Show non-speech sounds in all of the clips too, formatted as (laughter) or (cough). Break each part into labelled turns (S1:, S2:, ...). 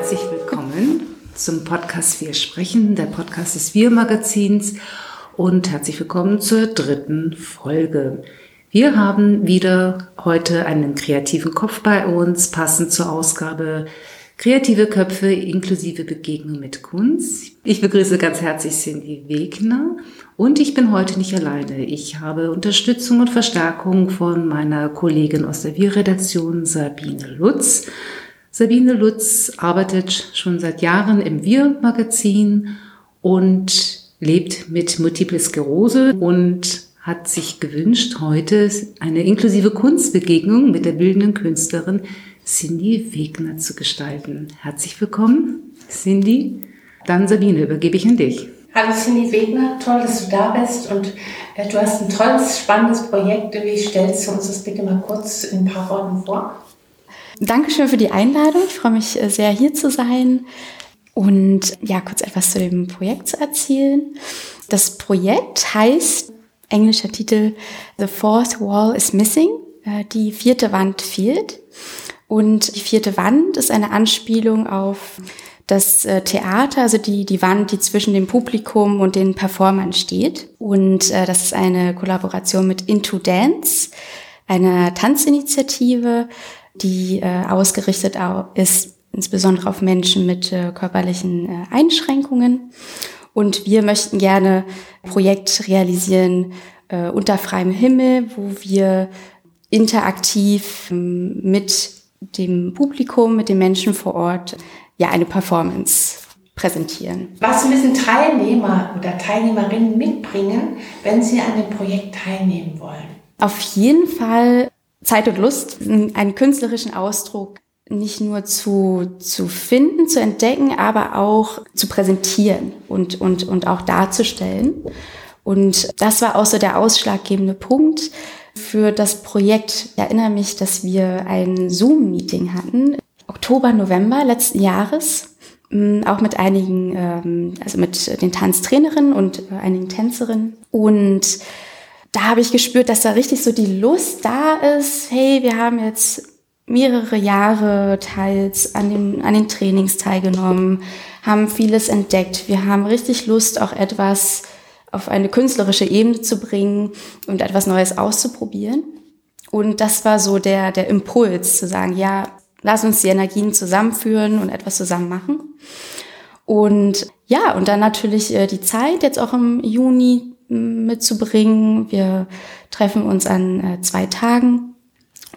S1: herzlich willkommen zum Podcast Wir sprechen, der Podcast des Wir Magazins und herzlich willkommen zur dritten Folge. Wir haben wieder heute einen kreativen Kopf bei uns, passend zur Ausgabe Kreative Köpfe inklusive Begegnung mit Kunst. Ich begrüße ganz herzlich Cindy Wegner und ich bin heute nicht alleine. Ich habe Unterstützung und Verstärkung von meiner Kollegin aus der Wir-Redaktion Sabine Lutz. Sabine Lutz arbeitet schon seit Jahren im Wir-Magazin und lebt mit Multiple Sklerose und hat sich gewünscht, heute eine inklusive Kunstbegegnung mit der bildenden Künstlerin Cindy Wegner zu gestalten. Herzlich willkommen, Cindy. Dann Sabine, übergebe ich an dich.
S2: Hallo Cindy Wegner, toll, dass du da bist und äh, du hast ein tolles, spannendes Projekt. Wie stellst du uns das bitte mal kurz in ein paar Worten vor?
S3: Dankeschön für die Einladung. Ich freue mich äh, sehr, hier zu sein und ja, kurz etwas zu dem Projekt zu erzählen. Das Projekt heißt, englischer Titel, The Fourth Wall is Missing. Äh, die vierte Wand fehlt. Und die vierte Wand ist eine Anspielung auf das äh, Theater, also die, die Wand, die zwischen dem Publikum und den Performern steht. Und äh, das ist eine Kollaboration mit Into Dance, einer Tanzinitiative, die äh, ausgerichtet ist insbesondere auf Menschen mit äh, körperlichen äh, Einschränkungen. Und wir möchten gerne ein Projekt realisieren äh, unter freiem Himmel, wo wir interaktiv ähm, mit dem Publikum, mit den Menschen vor Ort, ja, eine Performance präsentieren.
S2: Was müssen Teilnehmer oder Teilnehmerinnen mitbringen, wenn sie an dem Projekt teilnehmen wollen?
S3: Auf jeden Fall Zeit und Lust, einen künstlerischen Ausdruck nicht nur zu, zu finden, zu entdecken, aber auch zu präsentieren und, und, und auch darzustellen. Und das war auch so der ausschlaggebende Punkt, für das Projekt. Ich erinnere mich, dass wir ein Zoom-Meeting hatten, Oktober, November letzten Jahres, mm, auch mit einigen, ähm, also mit den Tanztrainerinnen und äh, einigen Tänzerinnen. Und da habe ich gespürt, dass da richtig so die Lust da ist. Hey, wir haben jetzt mehrere Jahre teils an den, an den Trainings teilgenommen, haben vieles entdeckt. Wir haben richtig Lust, auch etwas auf eine künstlerische Ebene zu bringen und etwas Neues auszuprobieren. Und das war so der, der Impuls zu sagen, ja, lass uns die Energien zusammenführen und etwas zusammen machen. Und ja, und dann natürlich äh, die Zeit jetzt auch im Juni mitzubringen. Wir treffen uns an äh, zwei Tagen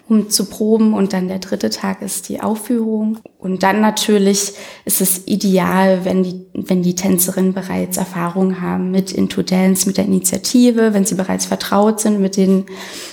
S3: um zu proben und dann der dritte Tag ist die Aufführung. Und dann natürlich ist es ideal, wenn die, wenn die Tänzerinnen bereits Erfahrung haben mit Into Dance, mit der Initiative, wenn sie bereits vertraut sind mit den,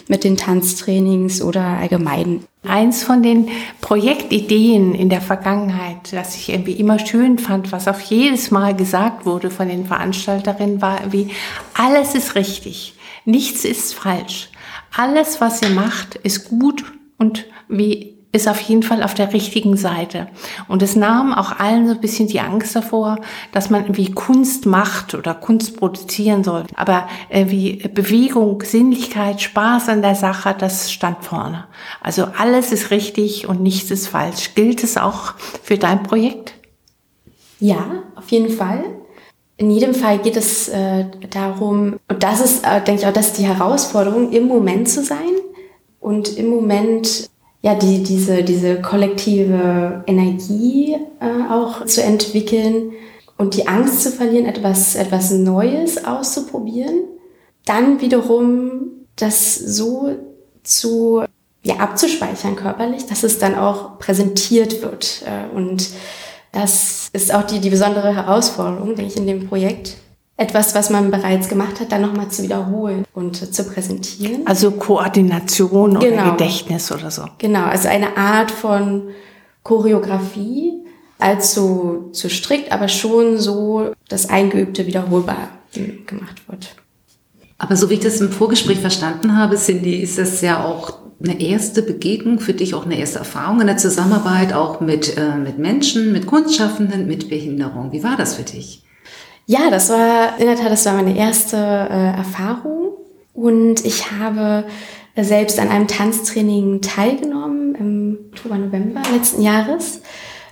S3: mit den Tanztrainings oder allgemein.
S2: Eins von den Projektideen in der Vergangenheit, das ich irgendwie immer schön fand, was auf jedes Mal gesagt wurde von den Veranstalterinnen, war wie, alles ist richtig, nichts ist falsch. Alles, was ihr macht, ist gut und wie ist auf jeden Fall auf der richtigen Seite. Und es nahm auch allen so ein bisschen die Angst davor, dass man irgendwie Kunst macht oder Kunst produzieren soll. Aber wie Bewegung, Sinnlichkeit, Spaß an der Sache, das stand vorne. Also alles ist richtig und nichts ist falsch. Gilt es auch für dein Projekt?
S3: Ja, auf jeden Fall. In jedem Fall geht es äh, darum, und das ist, äh, denke ich auch, das ist die Herausforderung, im Moment zu sein und im Moment ja die, diese, diese kollektive Energie äh, auch zu entwickeln und die Angst zu verlieren, etwas, etwas Neues auszuprobieren. Dann wiederum das so zu ja, abzuspeichern körperlich, dass es dann auch präsentiert wird äh, und das ist auch die, die besondere Herausforderung, denke ich, in dem Projekt. Etwas, was man bereits gemacht hat, dann nochmal zu wiederholen und zu präsentieren.
S2: Also Koordination genau. oder Gedächtnis oder so.
S3: Genau, also eine Art von Choreografie, allzu zu strikt, aber schon so, dass Eingeübte wiederholbar gemacht wird.
S1: Aber so wie ich das im Vorgespräch verstanden habe, Cindy, ist das ja auch eine erste Begegnung für dich, auch eine erste Erfahrung in der Zusammenarbeit auch mit, äh, mit Menschen, mit Kunstschaffenden, mit Behinderung. Wie war das für dich?
S3: Ja, das war in der Tat, das war meine erste äh, Erfahrung und ich habe selbst an einem Tanztraining teilgenommen im Oktober, November letzten Jahres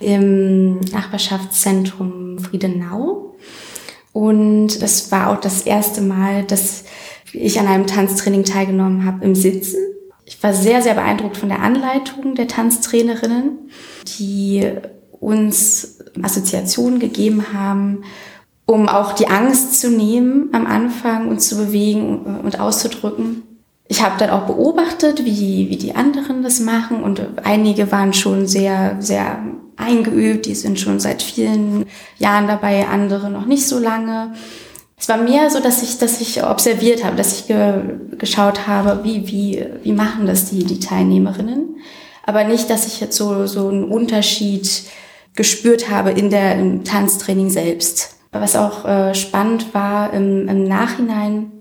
S3: im Nachbarschaftszentrum Friedenau. Und das war auch das erste Mal, dass ich an einem Tanztraining teilgenommen habe im Sitzen. Ich war sehr, sehr beeindruckt von der Anleitung der Tanztrainerinnen, die uns Assoziationen gegeben haben, um auch die Angst zu nehmen am Anfang, uns zu bewegen und auszudrücken. Ich habe dann auch beobachtet, wie, wie die anderen das machen und einige waren schon sehr, sehr eingeübt, die sind schon seit vielen Jahren dabei, andere noch nicht so lange. Es war mehr so, dass ich, dass ich observiert habe, dass ich ge, geschaut habe, wie, wie, wie machen das die, die Teilnehmerinnen. Aber nicht, dass ich jetzt so, so einen Unterschied gespürt habe in der, im Tanztraining selbst. Was auch äh, spannend war, im, im Nachhinein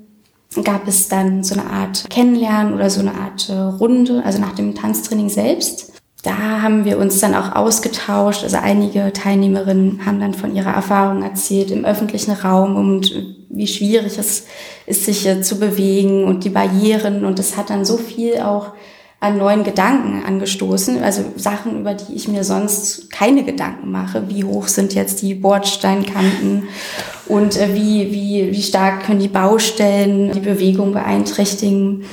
S3: gab es dann so eine Art Kennenlernen oder so eine Art äh, Runde, also nach dem Tanztraining selbst. Da haben wir uns dann auch ausgetauscht. Also einige Teilnehmerinnen haben dann von ihrer Erfahrung erzählt im öffentlichen Raum und wie schwierig es ist, sich äh, zu bewegen und die Barrieren. Und das hat dann so viel auch an neuen Gedanken angestoßen, also Sachen, über die ich mir sonst keine Gedanken mache. Wie hoch sind jetzt die Bordsteinkanten und äh, wie, wie, wie stark können die Baustellen die Bewegung beeinträchtigen.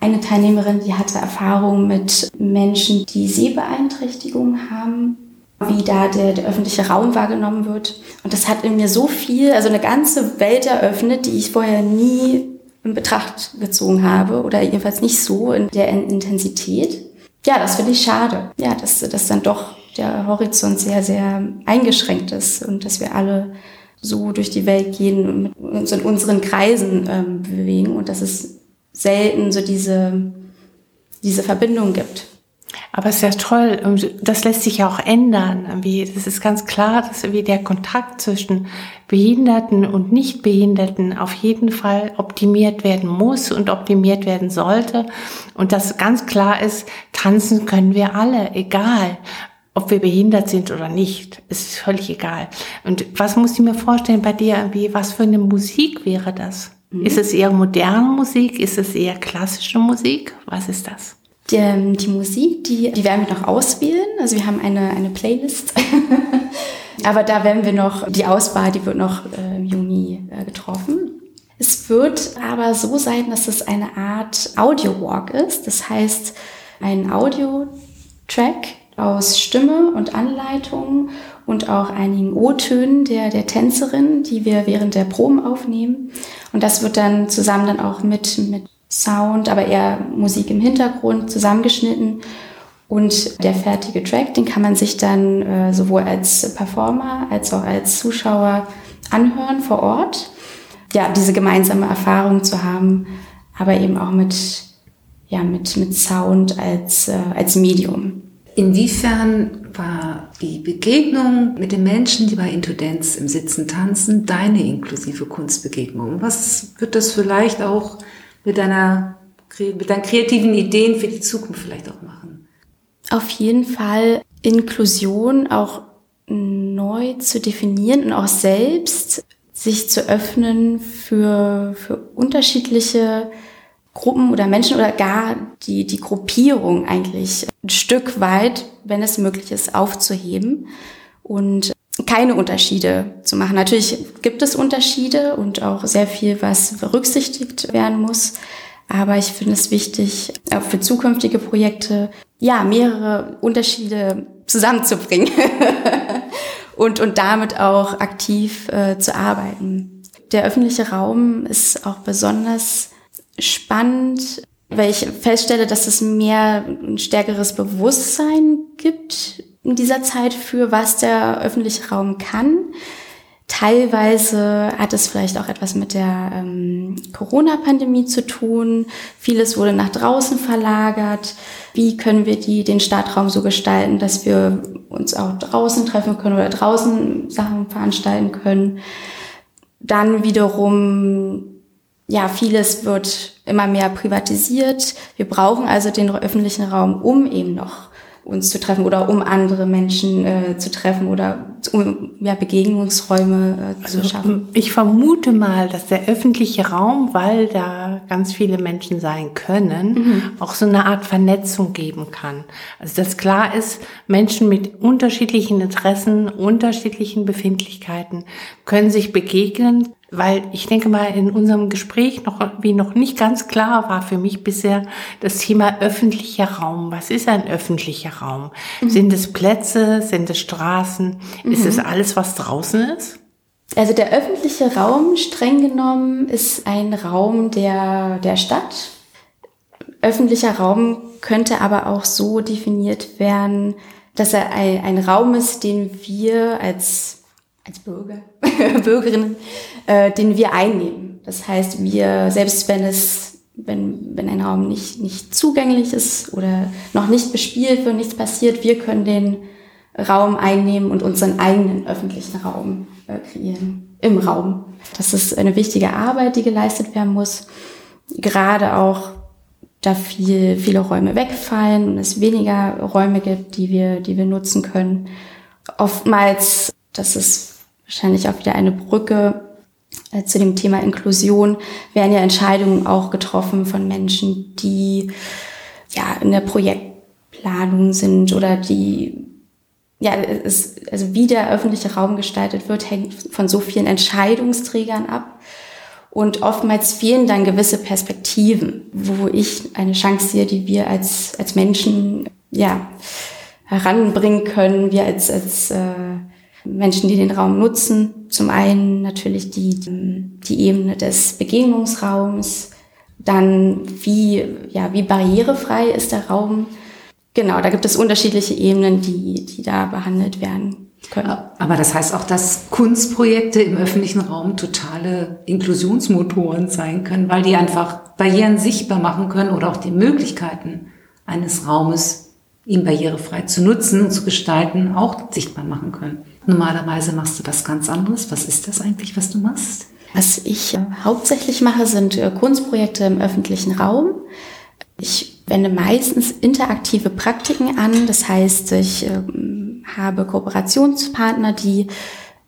S3: Eine Teilnehmerin, die hatte Erfahrung mit Menschen, die Sehbeeinträchtigungen haben, wie da der, der öffentliche Raum wahrgenommen wird. Und das hat in mir so viel, also eine ganze Welt eröffnet, die ich vorher nie in Betracht gezogen habe oder jedenfalls nicht so in der Intensität. Ja, das finde ich schade. Ja, dass, dass dann doch der Horizont sehr, sehr eingeschränkt ist und dass wir alle so durch die Welt gehen und uns in unseren Kreisen ähm, bewegen und dass es selten so diese, diese Verbindung gibt.
S2: Aber es ist ja toll, das lässt sich ja auch ändern. Das ist ganz klar, dass der Kontakt zwischen Behinderten und Nichtbehinderten auf jeden Fall optimiert werden muss und optimiert werden sollte. Und das ganz klar ist, tanzen können wir alle, egal ob wir behindert sind oder nicht, ist völlig egal. Und was muss ich mir vorstellen bei dir, was für eine Musik wäre das? Mhm. Ist es eher moderne Musik? Ist es eher klassische Musik? Was ist das?
S3: Die, ähm, die Musik, die, die werden wir noch auswählen. Also wir haben eine, eine Playlist. (laughs) Aber da werden wir noch, die Auswahl, die wird noch im Juni äh, getroffen. Es wird aber so sein, dass es eine Art Audio-Walk ist. Das heißt, ein Audio-Track aus Stimme und Anleitung und auch einigen O-Tönen der, der Tänzerin, die wir während der Proben aufnehmen. Und das wird dann zusammen dann auch mit, mit Sound, aber eher Musik im Hintergrund zusammengeschnitten. Und der fertige Track, den kann man sich dann äh, sowohl als Performer als auch als Zuschauer anhören vor Ort. Ja, diese gemeinsame Erfahrung zu haben, aber eben auch mit, ja, mit, mit Sound als, äh, als Medium.
S1: Inwiefern war die Begegnung mit den Menschen, die bei Intudenz im Sitzen tanzen, deine inklusive Kunstbegegnung? Was wird das vielleicht auch mit deiner mit deinen kreativen Ideen für die Zukunft vielleicht auch machen?
S3: Auf jeden Fall Inklusion auch neu zu definieren und auch selbst sich zu öffnen für, für unterschiedliche Gruppen oder Menschen oder gar die, die Gruppierung eigentlich ein Stück weit, wenn es möglich ist, aufzuheben und keine Unterschiede zu machen. Natürlich gibt es Unterschiede und auch sehr viel, was berücksichtigt werden muss. Aber ich finde es wichtig, auch für zukünftige Projekte, ja, mehrere Unterschiede zusammenzubringen (laughs) und, und damit auch aktiv äh, zu arbeiten. Der öffentliche Raum ist auch besonders spannend, weil ich feststelle, dass es mehr ein stärkeres Bewusstsein gibt in dieser Zeit für, was der öffentliche Raum kann. Teilweise hat es vielleicht auch etwas mit der ähm, Corona-Pandemie zu tun. Vieles wurde nach draußen verlagert. Wie können wir die, den Stadtraum so gestalten, dass wir uns auch draußen treffen können oder draußen Sachen veranstalten können? Dann wiederum, ja, vieles wird immer mehr privatisiert. Wir brauchen also den öffentlichen Raum, um eben noch uns zu treffen oder um andere Menschen äh, zu treffen oder um ja, Begegnungsräume äh, zu also, schaffen?
S2: Ich vermute mal, dass der öffentliche Raum, weil da ganz viele Menschen sein können, mhm. auch so eine Art Vernetzung geben kann. Also dass klar ist, Menschen mit unterschiedlichen Interessen, unterschiedlichen Befindlichkeiten können sich begegnen, weil ich denke mal, in unserem Gespräch noch, wie noch nicht ganz klar war für mich bisher das Thema öffentlicher Raum. Was ist ein öffentlicher Raum? Mhm. Sind es Plätze? Sind es Straßen? Mhm. Ist es alles, was draußen ist?
S3: Also der öffentliche Raum, streng genommen, ist ein Raum der, der Stadt. Öffentlicher Raum könnte aber auch so definiert werden, dass er ein, ein Raum ist, den wir als als Bürger, (laughs) Bürgerinnen, äh, den wir einnehmen. Das heißt, wir, selbst wenn es, wenn, wenn ein Raum nicht, nicht zugänglich ist oder noch nicht bespielt wird, nichts passiert, wir können den Raum einnehmen und unseren eigenen öffentlichen Raum äh, kreieren. Im Raum. Das ist eine wichtige Arbeit, die geleistet werden muss. Gerade auch, da viel, viele Räume wegfallen und es weniger Räume gibt, die wir, die wir nutzen können. Oftmals, das ist wahrscheinlich auch wieder eine Brücke äh, zu dem Thema Inklusion, werden ja Entscheidungen auch getroffen von Menschen, die ja in der Projektplanung sind oder die ja, es, also wie der öffentliche Raum gestaltet wird, hängt von so vielen Entscheidungsträgern ab. Und oftmals fehlen dann gewisse Perspektiven, wo ich eine Chance sehe, die wir als, als Menschen ja, heranbringen können, wir als, als äh, Menschen, die den Raum nutzen. Zum einen natürlich die, die Ebene des Begegnungsraums, dann wie, ja, wie barrierefrei ist der Raum. Genau, da gibt es unterschiedliche Ebenen, die, die da behandelt werden können.
S1: Aber das heißt auch, dass Kunstprojekte im öffentlichen Raum totale Inklusionsmotoren sein können, weil die einfach Barrieren sichtbar machen können oder auch die Möglichkeiten eines Raumes, ihn barrierefrei zu nutzen und zu gestalten, auch sichtbar machen können. Normalerweise machst du was ganz anderes. Was ist das eigentlich, was du machst?
S3: Was ich äh, hauptsächlich mache, sind äh, Kunstprojekte im öffentlichen Raum. Ich wende meistens interaktive Praktiken an. Das heißt, ich äh, habe Kooperationspartner, die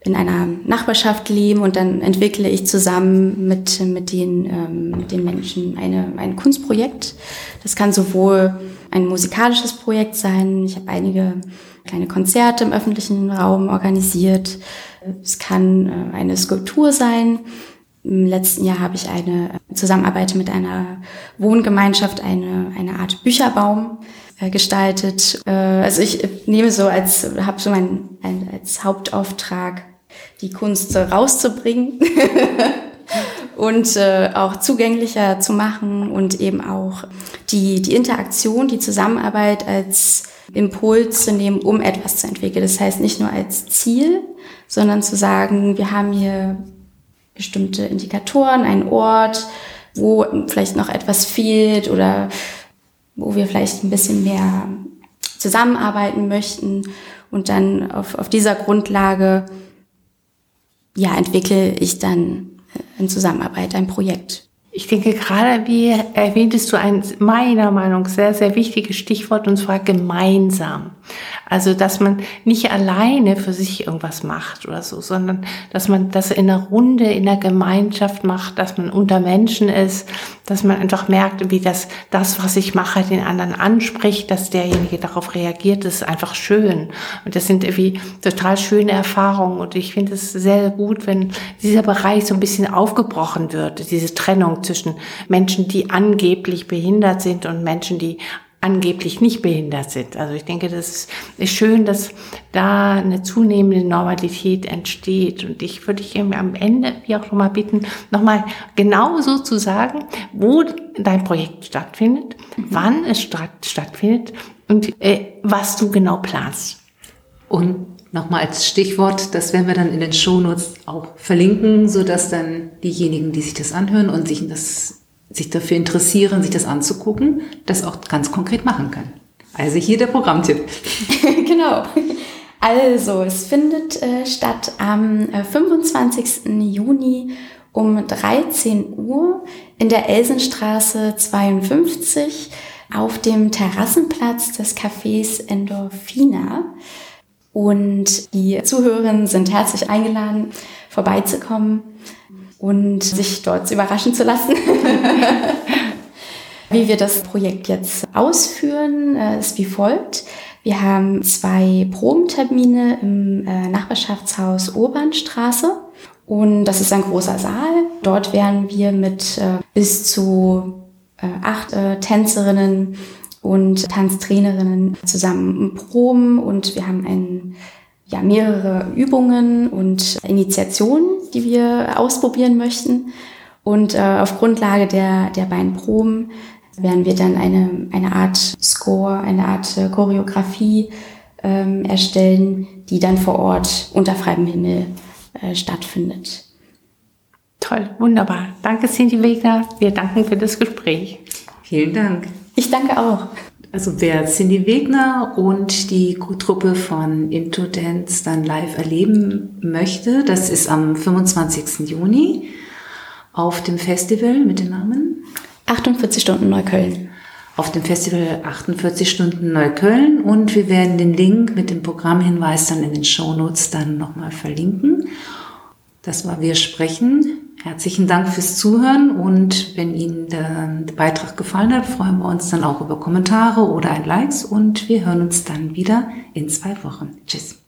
S3: in einer Nachbarschaft leben und dann entwickle ich zusammen mit, mit, den, ähm, mit den Menschen eine, ein Kunstprojekt. Das kann sowohl ein musikalisches Projekt sein. Ich habe einige kleine Konzerte im öffentlichen Raum organisiert. Es kann äh, eine Skulptur sein. Im letzten Jahr habe ich eine Zusammenarbeit mit einer Wohngemeinschaft, eine, eine Art Bücherbaum äh, gestaltet. Äh, also ich nehme so als, habe so mein, ein, als Hauptauftrag, die Kunst rauszubringen (laughs) und äh, auch zugänglicher zu machen und eben auch die, die Interaktion, die Zusammenarbeit als Impuls zu nehmen, um etwas zu entwickeln. Das heißt nicht nur als Ziel, sondern zu sagen, wir haben hier bestimmte Indikatoren, einen Ort, wo vielleicht noch etwas fehlt oder wo wir vielleicht ein bisschen mehr zusammenarbeiten möchten und dann auf, auf dieser Grundlage ja, entwickle ich dann in Zusammenarbeit ein Projekt.
S2: Ich denke, gerade wie erwähntest du ein meiner Meinung sehr, sehr wichtiges Stichwort und zwar gemeinsam. Also, dass man nicht alleine für sich irgendwas macht oder so, sondern dass man das in einer Runde, in einer Gemeinschaft macht, dass man unter Menschen ist, dass man einfach merkt, wie das, das, was ich mache, den anderen anspricht, dass derjenige darauf reagiert, das ist einfach schön. Und das sind irgendwie total schöne Erfahrungen. Und ich finde es sehr gut, wenn dieser Bereich so ein bisschen aufgebrochen wird, diese Trennung zwischen Menschen, die angeblich behindert sind und Menschen, die angeblich nicht behindert sind. Also ich denke, das ist schön, dass da eine zunehmende Normalität entsteht. Und ich würde dich am Ende, wie auch nochmal bitten, nochmal genau so zu sagen, wo dein Projekt stattfindet, mhm. wann es statt, stattfindet und äh, was du genau planst.
S1: Und nochmal als Stichwort, das werden wir dann in den Shownotes auch verlinken, so dass dann diejenigen, die sich das anhören und sich das sich dafür interessieren, sich das anzugucken, das auch ganz konkret machen können. Also hier der Programmtipp. (laughs)
S3: genau. Also, es findet äh, statt am äh, 25. Juni um 13 Uhr in der Elsenstraße 52. auf dem Terrassenplatz des Cafés Endorphina. Und die Zuhörerinnen sind herzlich eingeladen, vorbeizukommen und sich dort überraschen zu lassen. (laughs) wie wir das Projekt jetzt ausführen, äh, ist wie folgt. Wir haben zwei Probentermine im äh, Nachbarschaftshaus Urbanstraße. Und das ist ein großer Saal. Dort werden wir mit äh, bis zu acht Tänzerinnen und Tanztrainerinnen zusammen proben und wir haben ein, ja, mehrere Übungen und Initiationen, die wir ausprobieren möchten. Und äh, auf Grundlage der, der beiden Proben werden wir dann eine, eine Art Score, eine Art äh, Choreografie ähm, erstellen, die dann vor Ort unter freiem Himmel äh, stattfindet.
S2: Toll, wunderbar. Danke, Cindy Wegner. Wir danken für das Gespräch.
S1: Vielen Dank.
S3: Ich danke auch.
S1: Also wer Cindy Wegner und die Truppe von Into Dance dann live erleben möchte, das ist am 25. Juni auf dem Festival mit dem Namen
S3: 48 Stunden Neukölln.
S1: Auf dem Festival 48 Stunden Neukölln und wir werden den Link mit dem Programmhinweis dann in den Shownotes dann nochmal verlinken. Das war Wir sprechen. Herzlichen Dank fürs Zuhören und wenn Ihnen der, der Beitrag gefallen hat, freuen wir uns dann auch über Kommentare oder ein Likes und wir hören uns dann wieder in zwei Wochen. Tschüss.